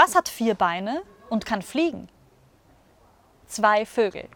Was hat vier Beine und kann fliegen? Zwei Vögel.